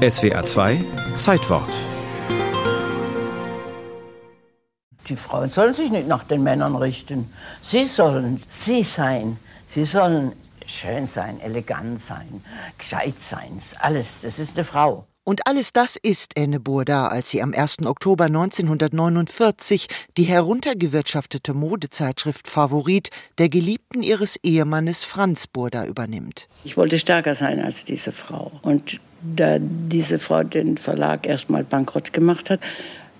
SWR 2 Zeitwort. Die Frauen sollen sich nicht nach den Männern richten. Sie sollen sie sein. Sie sollen schön sein, elegant sein, gescheit sein. Alles. Das ist eine Frau. Und alles das ist Enne Burda, als sie am 1. Oktober 1949 die heruntergewirtschaftete Modezeitschrift Favorit der Geliebten ihres Ehemannes Franz Burda übernimmt. Ich wollte stärker sein als diese Frau. Und da diese Frau den Verlag erstmal bankrott gemacht hat,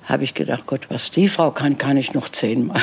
habe ich gedacht, Gott, was die Frau kann, kann ich noch zehnmal.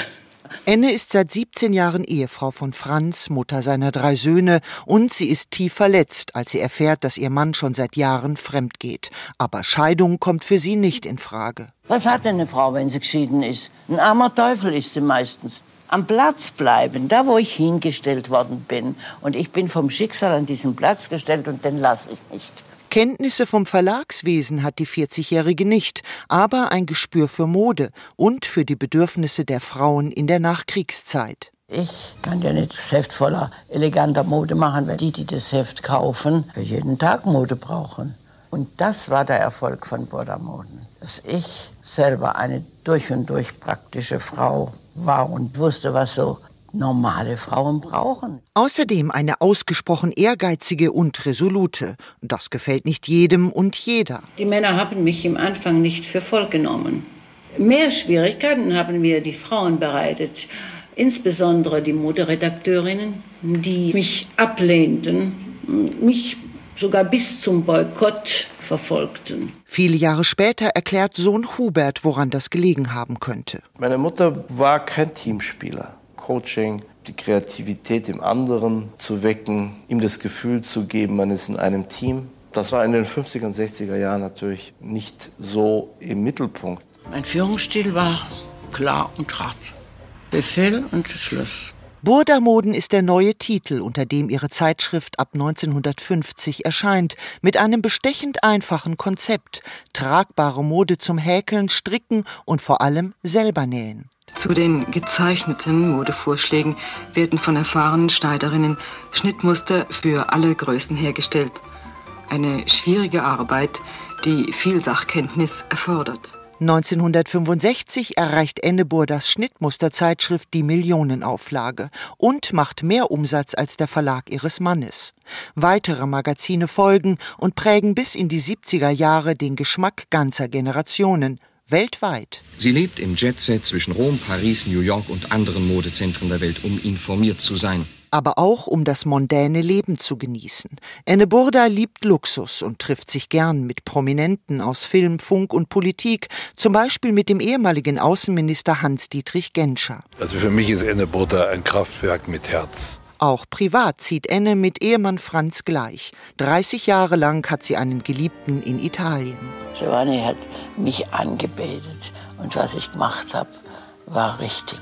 Enne ist seit 17 Jahren Ehefrau von Franz, Mutter seiner drei Söhne, und sie ist tief verletzt, als sie erfährt, dass ihr Mann schon seit Jahren fremd geht. Aber Scheidung kommt für sie nicht in Frage. Was hat denn eine Frau, wenn sie geschieden ist? Ein armer Teufel ist sie meistens. Am Platz bleiben, da wo ich hingestellt worden bin. Und ich bin vom Schicksal an diesen Platz gestellt und den lasse ich nicht. Kenntnisse vom Verlagswesen hat die 40-Jährige nicht, aber ein Gespür für Mode und für die Bedürfnisse der Frauen in der Nachkriegszeit. Ich kann ja nicht das Heft voller eleganter Mode machen, weil die, die das Heft kaufen, für jeden Tag Mode brauchen. Und das war der Erfolg von Burda-Moden. Dass ich selber eine durch und durch praktische Frau war und wusste, was so normale Frauen brauchen. Außerdem eine ausgesprochen ehrgeizige und resolute. Das gefällt nicht jedem und jeder. Die Männer haben mich im Anfang nicht für voll genommen. Mehr Schwierigkeiten haben mir die Frauen bereitet, insbesondere die Moderedakteurinnen, die mich ablehnten, mich sogar bis zum Boykott verfolgten. Viele Jahre später erklärt Sohn Hubert, woran das gelegen haben könnte. Meine Mutter war kein Teamspieler. Coaching, die Kreativität im anderen zu wecken, ihm das Gefühl zu geben, man ist in einem Team. Das war in den 50er und 60er Jahren natürlich nicht so im Mittelpunkt. Mein Führungsstil war klar und hart. Befehl und Schluss. Burda-Moden ist der neue Titel, unter dem ihre Zeitschrift ab 1950 erscheint, mit einem bestechend einfachen Konzept: tragbare Mode zum Häkeln, Stricken und vor allem selber nähen. Zu den gezeichneten Modevorschlägen werden von erfahrenen Schneiderinnen Schnittmuster für alle Größen hergestellt. Eine schwierige Arbeit, die viel Sachkenntnis erfordert. 1965 erreicht Enneburdas Schnittmusterzeitschrift die Millionenauflage und macht mehr Umsatz als der Verlag ihres Mannes. Weitere Magazine folgen und prägen bis in die 70er Jahre den Geschmack ganzer Generationen weltweit. Sie lebt im Jetset zwischen Rom, Paris, New York und anderen Modezentren der Welt, um informiert zu sein. Aber auch um das mondäne Leben zu genießen. Enne Burda liebt Luxus und trifft sich gern mit Prominenten aus Film, Funk und Politik, zum Beispiel mit dem ehemaligen Außenminister Hans-Dietrich Genscher. Also für mich ist Enne Burda ein Kraftwerk mit Herz. Auch privat zieht Enne mit Ehemann Franz gleich. 30 Jahre lang hat sie einen Geliebten in Italien. Giovanni hat mich angebetet und was ich gemacht habe, war richtig.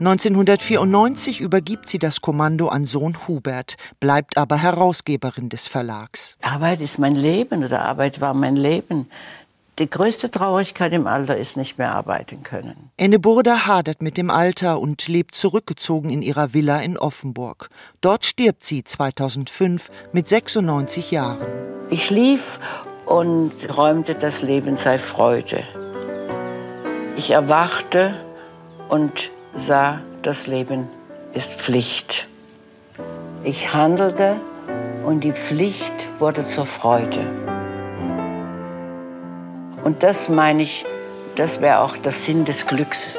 1994 übergibt sie das Kommando an Sohn Hubert, bleibt aber Herausgeberin des Verlags. Arbeit ist mein Leben oder Arbeit war mein Leben. Die größte Traurigkeit im Alter ist nicht mehr arbeiten können. Enne Burda hadert mit dem Alter und lebt zurückgezogen in ihrer Villa in Offenburg. Dort stirbt sie 2005 mit 96 Jahren. Ich schlief und träumte, das Leben sei Freude. Ich erwachte und sah, das Leben ist Pflicht. Ich handelte und die Pflicht wurde zur Freude. Und das meine ich, das wäre auch der Sinn des Glücks.